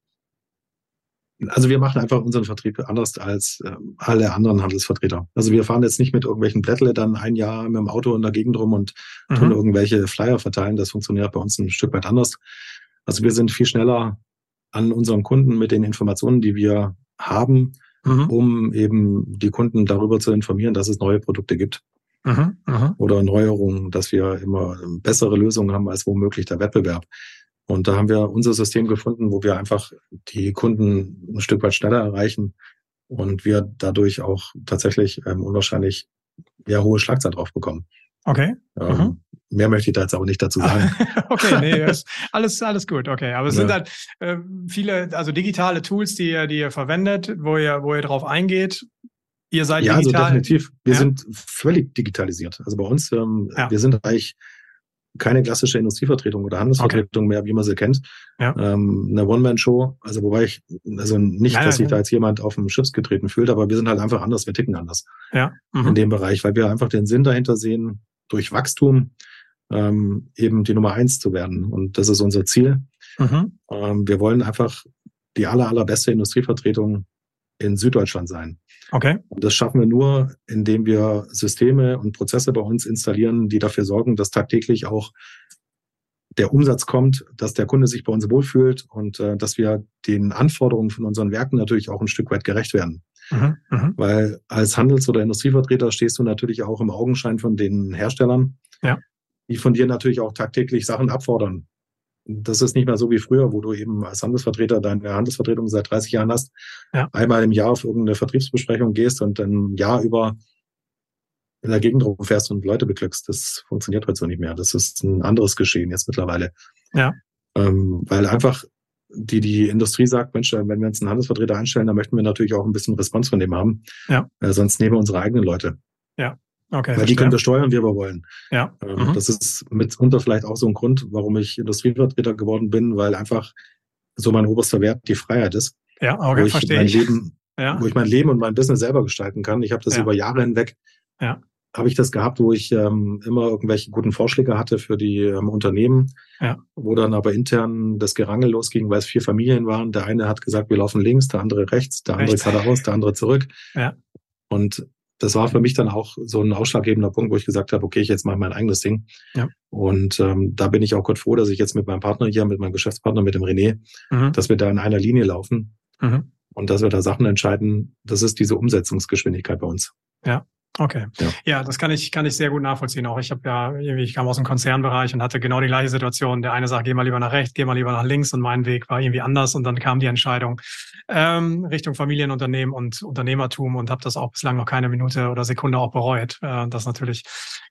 Also wir machen einfach unseren Vertrieb anders als äh, alle anderen Handelsvertreter. Also wir fahren jetzt nicht mit irgendwelchen Blättle dann ein Jahr mit dem Auto in der Gegend rum und mhm. tun irgendwelche Flyer verteilen. Das funktioniert bei uns ein Stück weit anders. Also wir sind viel schneller an unseren Kunden mit den Informationen, die wir haben, mhm. um eben die Kunden darüber zu informieren, dass es neue Produkte gibt. Mhm. mhm. Oder Neuerungen, dass wir immer bessere Lösungen haben als womöglich der Wettbewerb. Und da haben wir unser System gefunden, wo wir einfach die Kunden ein Stück weit schneller erreichen und wir dadurch auch tatsächlich ähm, unwahrscheinlich ja, hohe Schlagzeit drauf bekommen. Okay. Ähm, mhm. Mehr möchte ich da jetzt aber nicht dazu sagen. okay, nee, alles, alles gut, okay. Aber es ja. sind halt äh, viele, also digitale Tools, die ihr, die ihr verwendet, wo ihr, wo ihr drauf eingeht. Ihr seid ja, digital. Ja, also definitiv. Wir ja. sind völlig digitalisiert. Also bei uns, ähm, ja. wir sind eigentlich keine klassische Industrievertretung oder Handelsvertretung okay. mehr, wie man sie kennt. Ja. Ähm, eine One-Man-Show, also wobei ich, also nicht, ja, dass sich da jetzt jemand auf dem Schiffs getreten fühlt, aber wir sind halt einfach anders, wir ticken anders ja. Mhm. in dem Bereich, weil wir einfach den Sinn dahinter sehen, durch Wachstum ähm, eben die Nummer eins zu werden. Und das ist unser Ziel. Mhm. Ähm, wir wollen einfach die aller, allerbeste Industrievertretung in Süddeutschland sein. Okay. Und das schaffen wir nur, indem wir Systeme und Prozesse bei uns installieren, die dafür sorgen, dass tagtäglich auch der Umsatz kommt, dass der Kunde sich bei uns wohlfühlt und äh, dass wir den Anforderungen von unseren Werken natürlich auch ein Stück weit gerecht werden. Mhm, mh. Weil als Handels- oder Industrievertreter stehst du natürlich auch im Augenschein von den Herstellern, ja. die von dir natürlich auch tagtäglich Sachen abfordern das ist nicht mehr so wie früher, wo du eben als Handelsvertreter deine Handelsvertretung seit 30 Jahren hast, ja. einmal im Jahr auf irgendeine Vertriebsbesprechung gehst und ein Jahr über in der Gegend rumfährst und Leute beglückst. Das funktioniert heute so nicht mehr. Das ist ein anderes Geschehen jetzt mittlerweile. Ja. Ähm, weil einfach die, die Industrie sagt, Mensch, wenn wir uns einen Handelsvertreter einstellen, dann möchten wir natürlich auch ein bisschen Response von dem haben. Ja. Äh, sonst nehmen wir unsere eigenen Leute. Ja. Okay, Weil verstehe. die können wir steuern, wie wir wollen. Ja. Ähm, mhm. Das ist mitunter vielleicht auch so ein Grund, warum ich Industrievertreter geworden bin, weil einfach so mein oberster Wert die Freiheit ist. Ja, okay, wo ich verstehe mein ich. Leben, ja. Wo ich mein Leben und mein Business selber gestalten kann. Ich habe das ja. über Jahre hinweg. Ja. Habe ich das gehabt, wo ich ähm, immer irgendwelche guten Vorschläge hatte für die ähm, Unternehmen, ja. wo dann aber intern das Gerangel losging, weil es vier Familien waren. Der eine hat gesagt, wir laufen links, der andere rechts, der andere geradeaus, der andere zurück. Ja. Und das war für mich dann auch so ein ausschlaggebender Punkt, wo ich gesagt habe, okay, ich jetzt mache mein eigenes Ding. Ja. Und ähm, da bin ich auch Gott froh, dass ich jetzt mit meinem Partner hier, mit meinem Geschäftspartner, mit dem René, mhm. dass wir da in einer Linie laufen mhm. und dass wir da Sachen entscheiden. Das ist diese Umsetzungsgeschwindigkeit bei uns. Ja. Okay. Ja. ja, das kann ich, kann ich sehr gut nachvollziehen. Auch ich habe ja irgendwie, ich kam aus dem Konzernbereich und hatte genau die gleiche Situation. Der eine sagt, geh mal lieber nach rechts, geh mal lieber nach links und mein Weg war irgendwie anders und dann kam die Entscheidung ähm, Richtung Familienunternehmen und Unternehmertum und habe das auch bislang noch keine Minute oder Sekunde auch bereut. Äh, das ist natürlich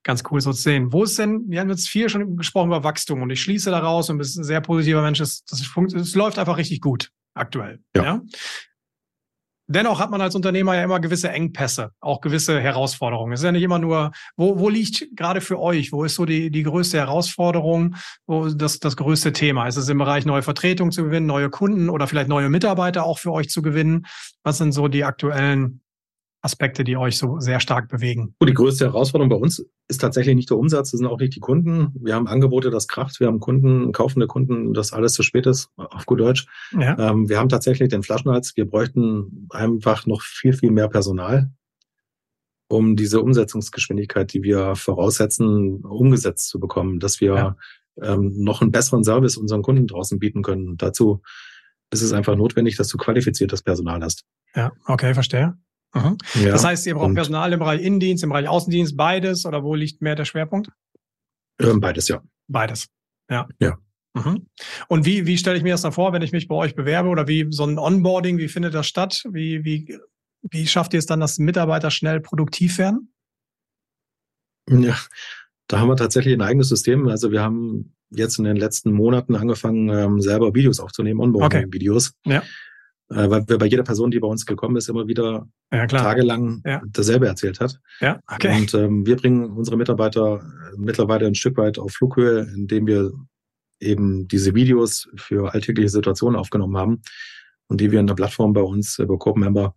ganz cool so zu sehen. Wo ist denn, wir haben jetzt viel schon gesprochen über Wachstum und ich schließe daraus und bist ein sehr positiver Mensch, es, das, das läuft einfach richtig gut aktuell. Ja. ja? Dennoch hat man als Unternehmer ja immer gewisse Engpässe, auch gewisse Herausforderungen. Es ist ja nicht immer nur, wo, wo liegt gerade für euch, wo ist so die, die größte Herausforderung, wo das, das größte Thema? Ist es im Bereich neue Vertretung zu gewinnen, neue Kunden oder vielleicht neue Mitarbeiter auch für euch zu gewinnen? Was sind so die aktuellen Aspekte, die euch so sehr stark bewegen? Die größte Herausforderung bei uns ist tatsächlich nicht der Umsatz, das sind auch nicht die Kunden. Wir haben Angebote, das kracht, wir haben Kunden, kaufende Kunden, das alles zu spät ist, auf gut Deutsch. Ja. Ähm, wir haben tatsächlich den Flaschenhals, wir bräuchten einfach noch viel, viel mehr Personal, um diese Umsetzungsgeschwindigkeit, die wir voraussetzen, umgesetzt zu bekommen, dass wir ja. ähm, noch einen besseren Service unseren Kunden draußen bieten können. Dazu ist es einfach notwendig, dass du qualifiziertes Personal hast. Ja, okay, verstehe. Mhm. Ja, das heißt, ihr braucht Personal im Bereich Innendienst, im Bereich Außendienst, beides oder wo liegt mehr der Schwerpunkt? Ähm, beides, ja. Beides, ja. Ja. Mhm. Und wie, wie stelle ich mir das dann vor, wenn ich mich bei euch bewerbe oder wie so ein Onboarding, wie findet das statt? Wie, wie, wie schafft ihr es dann, dass Mitarbeiter schnell produktiv werden? Ja, da haben wir tatsächlich ein eigenes System. Also wir haben jetzt in den letzten Monaten angefangen, ähm, selber Videos aufzunehmen, Onboarding-Videos. Okay. Ja äh, weil wir bei jeder Person, die bei uns gekommen ist, immer wieder ja, tagelang ja. dasselbe erzählt hat. Ja, okay. Und ähm, wir bringen unsere Mitarbeiter äh, mittlerweile ein Stück weit auf Flughöhe, indem wir eben diese Videos für alltägliche Situationen aufgenommen haben und die wir in der Plattform bei uns über Corp-Member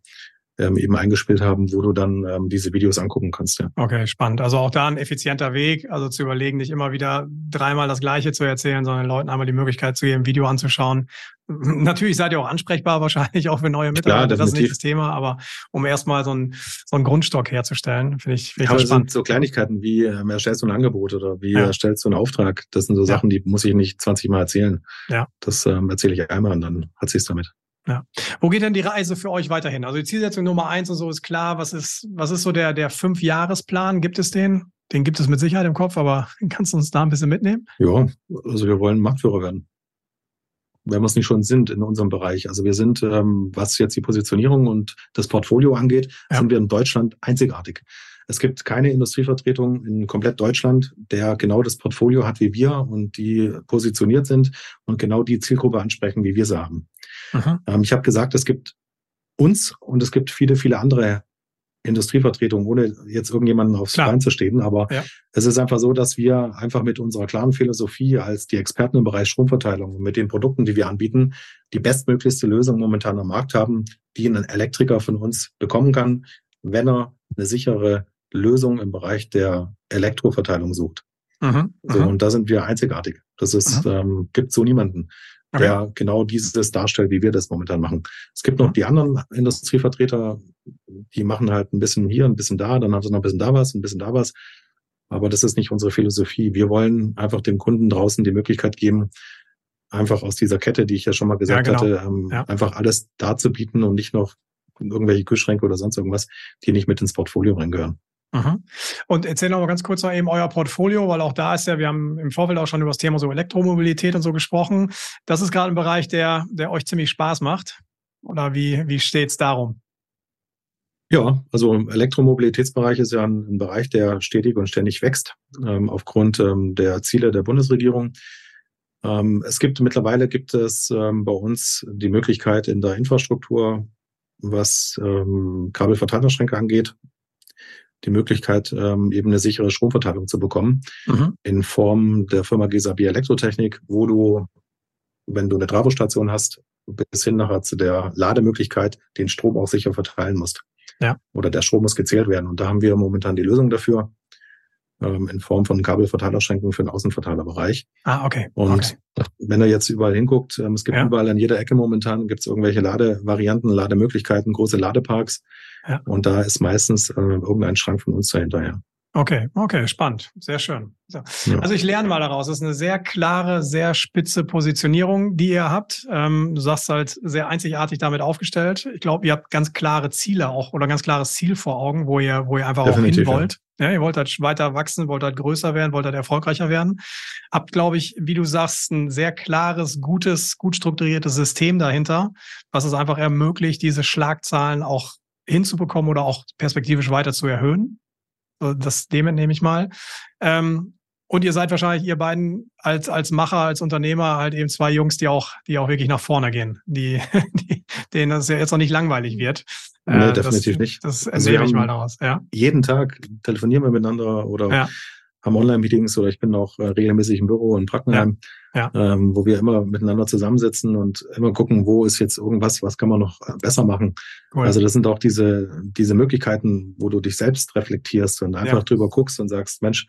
ähm, eben eingespielt haben, wo du dann ähm, diese Videos angucken kannst. Ja. Okay, spannend. Also auch da ein effizienter Weg, also zu überlegen, nicht immer wieder dreimal das Gleiche zu erzählen, sondern Leuten einmal die Möglichkeit zu geben, Video anzuschauen. Natürlich seid ihr auch ansprechbar, wahrscheinlich auch für neue Mitarbeiter. Klar, das ist nicht das Thema, aber um erstmal so einen, so einen Grundstock herzustellen, finde ich, find ich aber das spannend. sind so Kleinigkeiten wie ähm, erstellst du ein Angebot oder wie ja. erstellst du einen Auftrag. Das sind so Sachen, die muss ich nicht 20 Mal erzählen. Ja. Das ähm, erzähle ich einmal und dann hat sie es damit. Ja. Wo geht denn die Reise für euch weiterhin? Also die Zielsetzung Nummer eins und so ist klar. Was ist, was ist so der, der Fünfjahresplan? Gibt es den? Den gibt es mit Sicherheit im Kopf, aber kannst du uns da ein bisschen mitnehmen? Ja, also wir wollen Marktführer werden. Wenn wir es nicht schon sind in unserem Bereich. Also wir sind, ähm, was jetzt die Positionierung und das Portfolio angeht, ja. sind wir in Deutschland einzigartig. Es gibt keine Industrievertretung in komplett Deutschland, der genau das Portfolio hat wie wir und die positioniert sind und genau die Zielgruppe ansprechen, wie wir sie haben. Ähm, ich habe gesagt, es gibt uns und es gibt viele, viele andere Industrievertretungen, ohne jetzt irgendjemanden aufs Klar. Bein zu stehen. Aber ja. es ist einfach so, dass wir einfach mit unserer klaren Philosophie als die Experten im Bereich Stromverteilung und mit den Produkten, die wir anbieten, die bestmöglichste Lösung momentan am Markt haben, die ein Elektriker von uns bekommen kann, wenn er eine sichere Lösung im Bereich der Elektroverteilung sucht. Mhm, so, und da sind wir einzigartig. Das ist, ähm, gibt so niemanden der okay. genau dieses darstellt, wie wir das momentan machen. Es gibt noch die anderen Industrievertreter, die machen halt ein bisschen hier, ein bisschen da, dann haben sie noch ein bisschen da was, ein bisschen da was. Aber das ist nicht unsere Philosophie. Wir wollen einfach dem Kunden draußen die Möglichkeit geben, einfach aus dieser Kette, die ich ja schon mal gesagt ja, genau. hatte, ähm, ja. einfach alles darzubieten und nicht noch irgendwelche Kühlschränke oder sonst irgendwas, die nicht mit ins Portfolio reingehören. Mhm. Und erzähl noch mal ganz kurz noch eben euer Portfolio, weil auch da ist ja, wir haben im Vorfeld auch schon über das Thema so Elektromobilität und so gesprochen. Das ist gerade ein Bereich, der, der euch ziemlich Spaß macht. Oder wie, wie steht's darum? Ja, also Elektromobilitätsbereich ist ja ein, ein Bereich, der stetig und ständig wächst, ähm, aufgrund ähm, der Ziele der Bundesregierung. Ähm, es gibt mittlerweile gibt es ähm, bei uns die Möglichkeit in der Infrastruktur, was ähm, Kabelverteilerschränke angeht, die Möglichkeit, ähm, eben eine sichere Stromverteilung zu bekommen mhm. in Form der Firma Gesabi Elektrotechnik, wo du, wenn du eine Trafostation hast, bis hin nachher zu der Lademöglichkeit den Strom auch sicher verteilen musst. Ja. Oder der Strom muss gezählt werden. Und da haben wir momentan die Lösung dafür ähm, in Form von Kabelverteilerschränken für den Außenverteilerbereich. Ah, okay. Und okay. wenn er jetzt überall hinguckt, ähm, es gibt ja. überall an jeder Ecke momentan gibt es irgendwelche Ladevarianten, Lademöglichkeiten, große Ladeparks. Ja. Und da ist meistens äh, irgendein Schrank von uns dahinter, ja. Okay, okay, spannend. Sehr schön. So. Ja. Also ich lerne mal daraus. Das ist eine sehr klare, sehr spitze Positionierung, die ihr habt. Ähm, du sagst halt sehr einzigartig damit aufgestellt. Ich glaube, ihr habt ganz klare Ziele auch oder ganz klares Ziel vor Augen, wo ihr, wo ihr einfach Definitiv, auch hin wollt. Ja. ja. ihr wollt halt weiter wachsen, wollt halt größer werden, wollt halt erfolgreicher werden. Habt, glaube ich, wie du sagst, ein sehr klares, gutes, gut strukturiertes System dahinter, was es einfach ermöglicht, diese Schlagzahlen auch hinzubekommen oder auch perspektivisch weiter zu erhöhen. Das dem entnehme ich mal. Ähm, und ihr seid wahrscheinlich, ihr beiden als, als Macher, als Unternehmer, halt eben zwei Jungs, die auch, die auch wirklich nach vorne gehen, die, die denen das ja jetzt noch nicht langweilig wird. Nee, äh, definitiv das, nicht. Das also entnehme ich mal daraus, ja. Jeden Tag telefonieren wir miteinander oder ja. Haben Online-Meetings oder ich bin auch äh, regelmäßig im Büro in Brackenheim, ja. Ja. Ähm, wo wir immer miteinander zusammensitzen und immer gucken, wo ist jetzt irgendwas, was kann man noch äh, besser machen. Cool. Also das sind auch diese, diese Möglichkeiten, wo du dich selbst reflektierst und einfach drüber guckst und sagst, Mensch,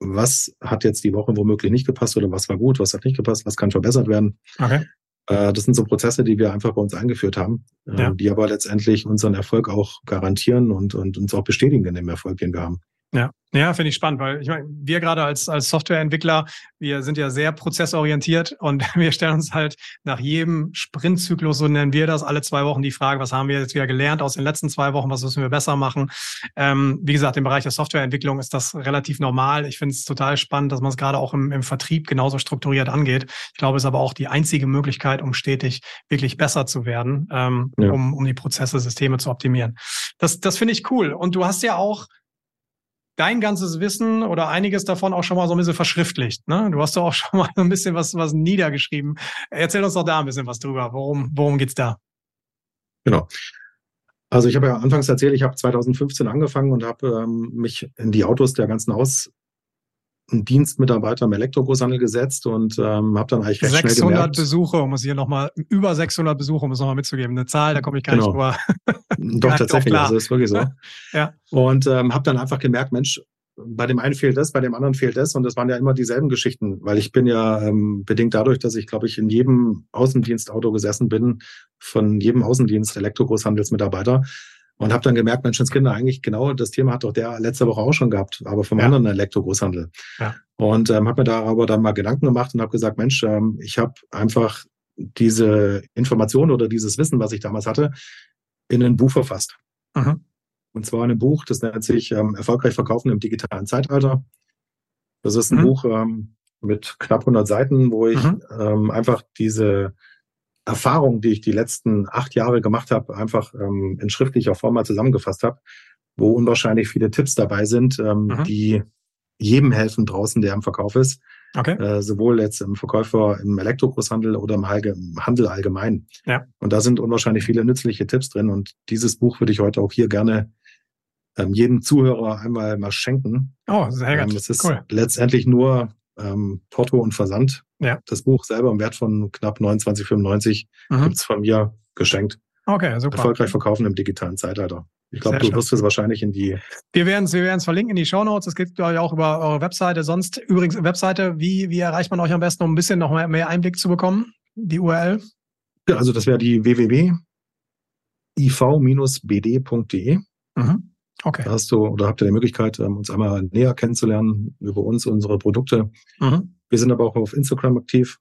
was hat jetzt die Woche womöglich nicht gepasst oder was war gut, was hat nicht gepasst, was kann verbessert werden. Okay. Äh, das sind so Prozesse, die wir einfach bei uns eingeführt haben, äh, ja. die aber letztendlich unseren Erfolg auch garantieren und, und uns auch bestätigen in dem Erfolg, den wir haben. Ja, ja, finde ich spannend, weil ich meine, wir gerade als, als Softwareentwickler, wir sind ja sehr prozessorientiert und wir stellen uns halt nach jedem Sprintzyklus, so nennen wir das, alle zwei Wochen die Frage, was haben wir jetzt wieder gelernt aus den letzten zwei Wochen, was müssen wir besser machen? Ähm, wie gesagt, im Bereich der Softwareentwicklung ist das relativ normal. Ich finde es total spannend, dass man es gerade auch im, im Vertrieb genauso strukturiert angeht. Ich glaube, es ist aber auch die einzige Möglichkeit, um stetig wirklich besser zu werden, ähm, ja. um, um die Prozesse, Systeme zu optimieren. Das, das finde ich cool. Und du hast ja auch dein ganzes Wissen oder einiges davon auch schon mal so ein bisschen verschriftlicht. Ne? Du hast doch auch schon mal ein bisschen was, was niedergeschrieben. Erzähl uns doch da ein bisschen was drüber. Worum, worum geht's da? Genau. Also ich habe ja anfangs erzählt, ich habe 2015 angefangen und habe ähm, mich in die Autos der ganzen Aus einen Dienstmitarbeiter im Elektrogroßhandel gesetzt und ähm, habe dann eigentlich recht 600 schnell gemerkt. Besuche, um es hier nochmal, über 600 Besuche, um es nochmal mitzugeben. Eine Zahl, da komme ich gar genau. nicht drüber. Doch, tatsächlich, also ist wirklich so. ja. Und ähm, habe dann einfach gemerkt, Mensch, bei dem einen fehlt das, bei dem anderen fehlt das und das waren ja immer dieselben Geschichten, weil ich bin ja ähm, bedingt dadurch, dass ich, glaube ich, in jedem Außendienstauto gesessen bin, von jedem Außendienst Elektrogroßhandelsmitarbeiter, und habe dann gemerkt, Menschenskinder, eigentlich genau das Thema hat doch der letzte Woche auch schon gehabt, aber vom ja. anderen Elektrogroßhandel. Ja. Und ähm, habe mir da aber dann mal Gedanken gemacht und habe gesagt, Mensch, ähm, ich habe einfach diese Information oder dieses Wissen, was ich damals hatte, in ein Buch verfasst. Mhm. Und zwar in einem Buch, das nennt sich ähm, Erfolgreich verkaufen im digitalen Zeitalter. Das ist ein mhm. Buch ähm, mit knapp 100 Seiten, wo ich mhm. ähm, einfach diese Erfahrung, die ich die letzten acht Jahre gemacht habe, einfach ähm, in schriftlicher Form mal zusammengefasst habe, wo unwahrscheinlich viele Tipps dabei sind, ähm, mhm. die jedem helfen draußen, der im Verkauf ist. Okay. Äh, sowohl jetzt im Verkäufer im Elektrogroßhandel oder im, Handel allgemein. Ja. Und da sind unwahrscheinlich viele nützliche Tipps drin. Und dieses Buch würde ich heute auch hier gerne ähm, jedem Zuhörer einmal mal schenken. Oh, sehr gut. Ähm, es ist cool. letztendlich nur ähm, Porto und Versand. Ja. Das Buch selber im Wert von knapp 29,95 mhm. gibt's von mir geschenkt. Okay, super. Erfolgreich verkaufen im digitalen Zeitalter. Ich glaube, du wirst es wahrscheinlich in die. Wir werden es wir werden's verlinken in die Show Notes. Es geht glaube ich auch über eure Webseite. Sonst übrigens Webseite, wie, wie erreicht man euch am besten, um ein bisschen noch mehr, mehr Einblick zu bekommen? Die URL? Ja, also das wäre die www.iv-bd.de. Mhm. Okay. Da hast du oder habt ihr die Möglichkeit, ähm, uns einmal näher kennenzulernen über uns, unsere Produkte. Mhm. Wir sind aber auch auf Instagram aktiv.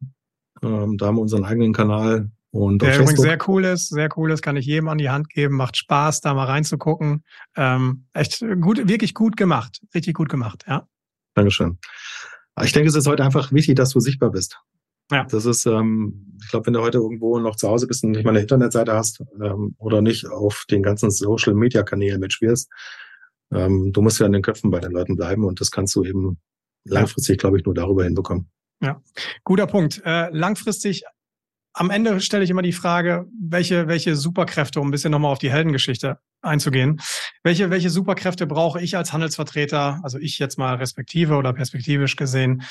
Ähm, da haben wir unseren eigenen Kanal. Und Der übrigens sehr cool ist, sehr cool ist, kann ich jedem an die Hand geben. Macht Spaß, da mal reinzugucken. Ähm, echt gut, wirklich gut gemacht. Richtig gut gemacht, ja. Dankeschön. Ich denke, es ist heute einfach wichtig, dass du sichtbar bist. Ja. Das ist, ähm, ich glaube, wenn du heute irgendwo noch zu Hause bist und nicht mal eine Internetseite hast ähm, oder nicht auf den ganzen Social Media Kanälen mitspielst, ähm, du musst ja in den Köpfen bei den Leuten bleiben und das kannst du eben langfristig, glaube ich, nur darüber hinbekommen. Ja, guter Punkt. Äh, langfristig, am Ende stelle ich immer die Frage, welche, welche Superkräfte, um ein bisschen nochmal auf die Heldengeschichte einzugehen, welche, welche Superkräfte brauche ich als Handelsvertreter, also ich jetzt mal respektive oder perspektivisch gesehen,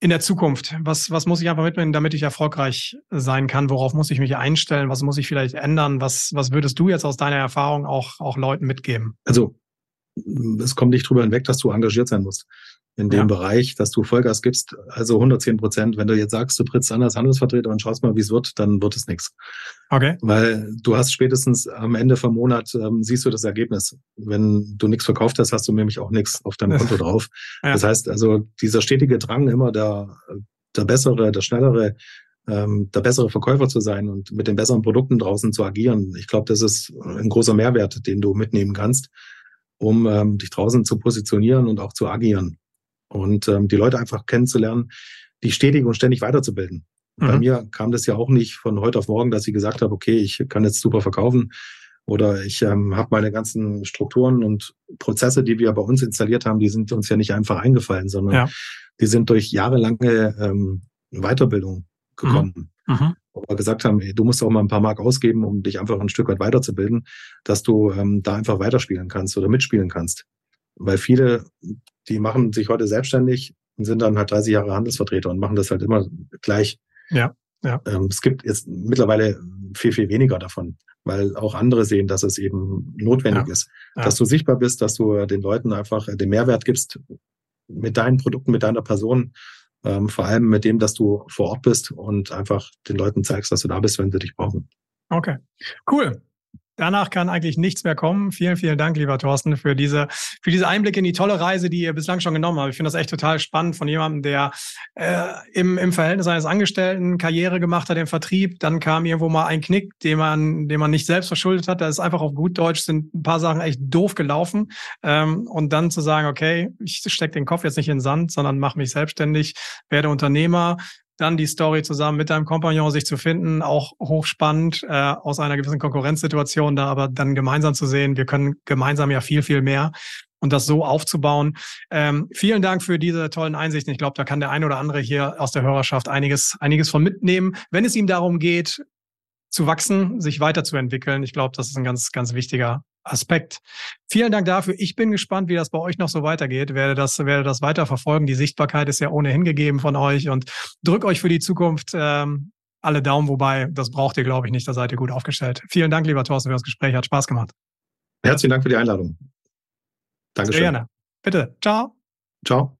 in der Zukunft? Was, was muss ich einfach mitnehmen, damit ich erfolgreich sein kann? Worauf muss ich mich einstellen? Was muss ich vielleicht ändern? Was, was würdest du jetzt aus deiner Erfahrung auch, auch Leuten mitgeben? Also, es kommt nicht drüber hinweg, dass du engagiert sein musst. In dem ja. Bereich, dass du Vollgas gibst, also 110 Prozent. Wenn du jetzt sagst, du trittst an als Handelsvertreter und schaust mal, wie es wird, dann wird es nichts. Okay. Weil du hast spätestens am Ende vom Monat, ähm, siehst du das Ergebnis. Wenn du nichts verkauft hast, hast du nämlich auch nichts auf deinem Konto drauf. Ja. Das heißt also, dieser stetige Drang, immer der, der bessere, der schnellere, ähm, der bessere Verkäufer zu sein und mit den besseren Produkten draußen zu agieren. Ich glaube, das ist ein großer Mehrwert, den du mitnehmen kannst, um ähm, dich draußen zu positionieren und auch zu agieren und ähm, die Leute einfach kennenzulernen, die stetig und ständig weiterzubilden. Mhm. Bei mir kam das ja auch nicht von heute auf morgen, dass ich gesagt habe, okay, ich kann jetzt super verkaufen oder ich ähm, habe meine ganzen Strukturen und Prozesse, die wir bei uns installiert haben, die sind uns ja nicht einfach eingefallen, sondern ja. die sind durch jahrelange ähm, Weiterbildung gekommen. Mhm. Mhm. Wo wir gesagt haben, ey, du musst auch mal ein paar Mark ausgeben, um dich einfach ein Stück weit weiterzubilden, dass du ähm, da einfach weiterspielen kannst oder mitspielen kannst. Weil viele, die machen sich heute selbstständig und sind dann halt 30 Jahre Handelsvertreter und machen das halt immer gleich. Ja, ja. Ähm, es gibt jetzt mittlerweile viel, viel weniger davon, weil auch andere sehen, dass es eben notwendig ja. ist, ja. dass du sichtbar bist, dass du den Leuten einfach den Mehrwert gibst mit deinen Produkten, mit deiner Person, ähm, vor allem mit dem, dass du vor Ort bist und einfach den Leuten zeigst, dass du da bist, wenn sie dich brauchen. Okay, cool. Danach kann eigentlich nichts mehr kommen. Vielen, vielen Dank, lieber Thorsten, für diese, für diese Einblicke in die tolle Reise, die ihr bislang schon genommen habt. Ich finde das echt total spannend von jemandem, der äh, im, im Verhältnis eines Angestellten Karriere gemacht hat im Vertrieb. Dann kam irgendwo mal ein Knick, den man, den man nicht selbst verschuldet hat. Da ist einfach auf gut Deutsch sind ein paar Sachen echt doof gelaufen. Ähm, und dann zu sagen, okay, ich stecke den Kopf jetzt nicht in den Sand, sondern mache mich selbstständig, werde Unternehmer, dann die Story zusammen mit deinem Kompagnon sich zu finden, auch hochspannend äh, aus einer gewissen Konkurrenzsituation da, aber dann gemeinsam zu sehen, wir können gemeinsam ja viel, viel mehr und das so aufzubauen. Ähm, vielen Dank für diese tollen Einsichten. Ich glaube, da kann der ein oder andere hier aus der Hörerschaft einiges, einiges von mitnehmen, wenn es ihm darum geht, zu wachsen, sich weiterzuentwickeln. Ich glaube, das ist ein ganz, ganz wichtiger Aspekt. Vielen Dank dafür. Ich bin gespannt, wie das bei euch noch so weitergeht. Werde das, werde das weiter verfolgen. Die Sichtbarkeit ist ja ohnehin gegeben von euch und drück euch für die Zukunft ähm, alle Daumen, wobei das braucht ihr, glaube ich, nicht. Da seid ihr gut aufgestellt. Vielen Dank, lieber Thorsten, für das Gespräch. Hat Spaß gemacht. Herzlichen Dank für die Einladung. Dankeschön. Sehr gerne. Bitte. Ciao. Ciao.